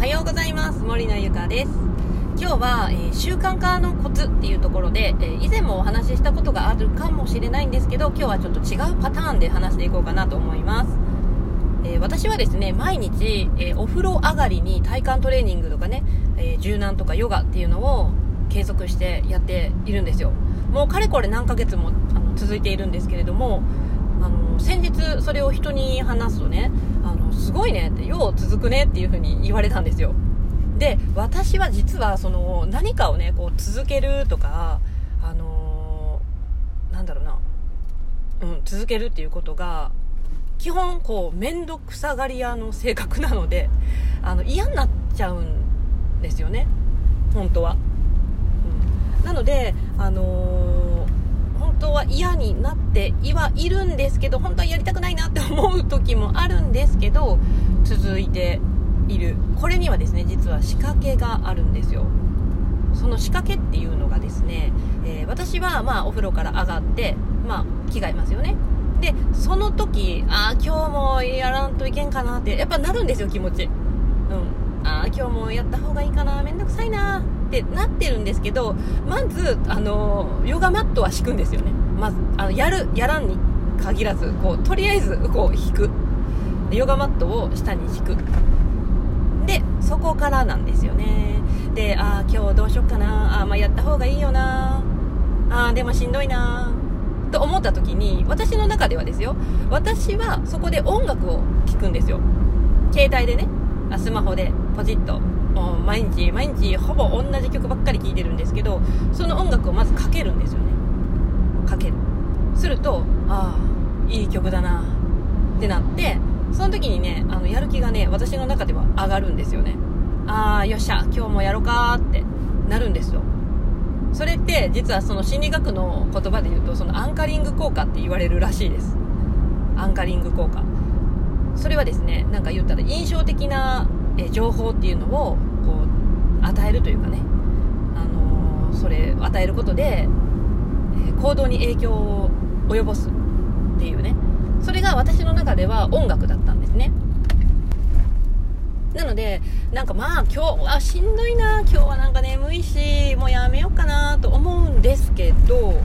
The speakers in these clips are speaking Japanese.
はようございます。森のゆかです。今日は、えー、習慣化のコツっていうところで、えー、以前もお話ししたことがあるかもしれないんですけど今日はちょっと違うパターンで話していこうかなと思います、えー、私はですね毎日、えお風呂上がりに体幹トレーニングとかね、え柔軟とかヨガっていうのを継続してやっているんですよ。もうかれこれ何ヶ月もあの続いているんですけれどもあの先日それを人に話すとねあのすごいねってよう続くねっていう風に言われたんですよ。で私は実はその何かをねこう続けるとかあのー、なんだろうな、うん、続けるっていうことが基本こう面倒くさがり屋の性格なのであの嫌になっちゃうんですよね。本当は、うん、なのであのー当は嫌になってはいるんですけど本当はやりたくないなって思う時もあるんですけど続いている。これにはですね実は仕掛けがあるんですよ。その仕掛けっていうのがですね、えー、私はまあお風呂から上がって、まあ、着替えますよね。でその時ああ今日もやらんといけんかなってやっぱなるんですよ気持ち。うん。ああ今日もやった方がいいかなめんどくさいな。ってなってるんですけどまずあのヨガマットは敷くんですよね。まずあのやるやらんに限らずこうとりあえずこう引く。ヨガマットを下に敷く。でそこからなんですよね。でああ今日どうしよっかな。あまあやった方がいいよな。ああでもしんどいな。と思った時に私の中ではですよ。私はそこで音楽を聴くんですよ。携帯でね。スマホでポチッと。毎日毎日ほぼ同じ曲ばっかり聴いてるんですけどその音楽をまずかけるんですよね。かける。するとああいい曲だなってなってその時にねあのやる気がね私の中では上がるんですよね。ああよっしゃ今日もやろうかってなるんですよ。それって実はその心理学の言葉で言うとそのアンカリング効果って言われるらしいです。アンカリング効果。それはですねなんか言ったら印象的な情報っていうのを与えるというかね、あのー、それ与えることで、え行動に影響を及ぼすっていうね。それが私の中では音楽だったんですね。なのでなんかまあ今日はしんどいな。今日はなんか眠いしもうやめようかなと思うんですけど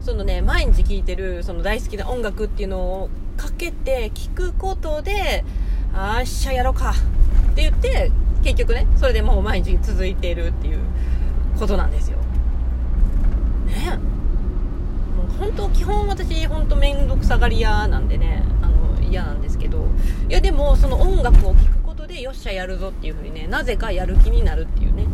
そのね毎日聴いてるその大好きな音楽っていうのをかけて聴くことであっしゃやろうかって言って結局ねそれでもう毎日続いているっていうことなんですよ。ね。もう本当基本私本当面倒くさがり屋なんでねあの嫌なんですけど。いやでもその音楽を聴くことでよっしゃやるぞっていう風にねなぜかやる気になるっていうね。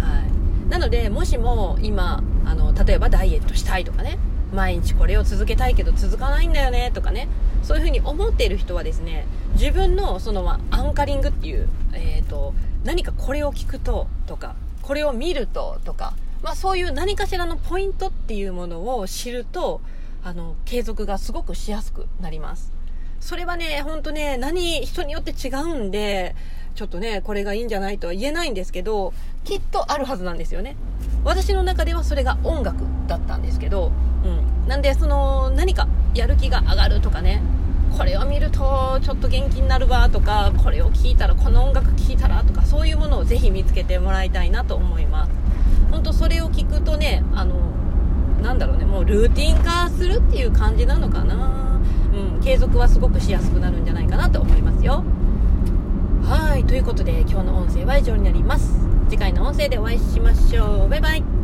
はい。なのでもしも今あの例えばダイエットしたいとかね。毎日これを続けたいけど続かないんだよねとかね。そういう風に思っている人はですね自分のその、アンカリングっていう、えーと、何かこれを聞くととかこれを見るととか、まあ、そういう何かしらのポイントっていうものを知るとあの継続がすごくしやすくなります。それはね本当ね何人によって違うんでちょっとねこれがいいんじゃないとは言えないんですけどきっとあるはずなんですよね。私の中ではそれが音楽だったんです、でその何かやる気が上がるとかね。これを見るとちょっと元気になるわとかこれを聴いたらこの音楽聴いたらとかそういうものをぜひ見つけてもらいたいなと思います。本当それを聞くとねあのなんだろうねもうルーティン化するっていう感じなのかな。うん継続はすごくしやすくなるんじゃないかなと思いますよ。はいということで今日の音声は以上になります。次回の音声でお会いしましょう。バイバイ。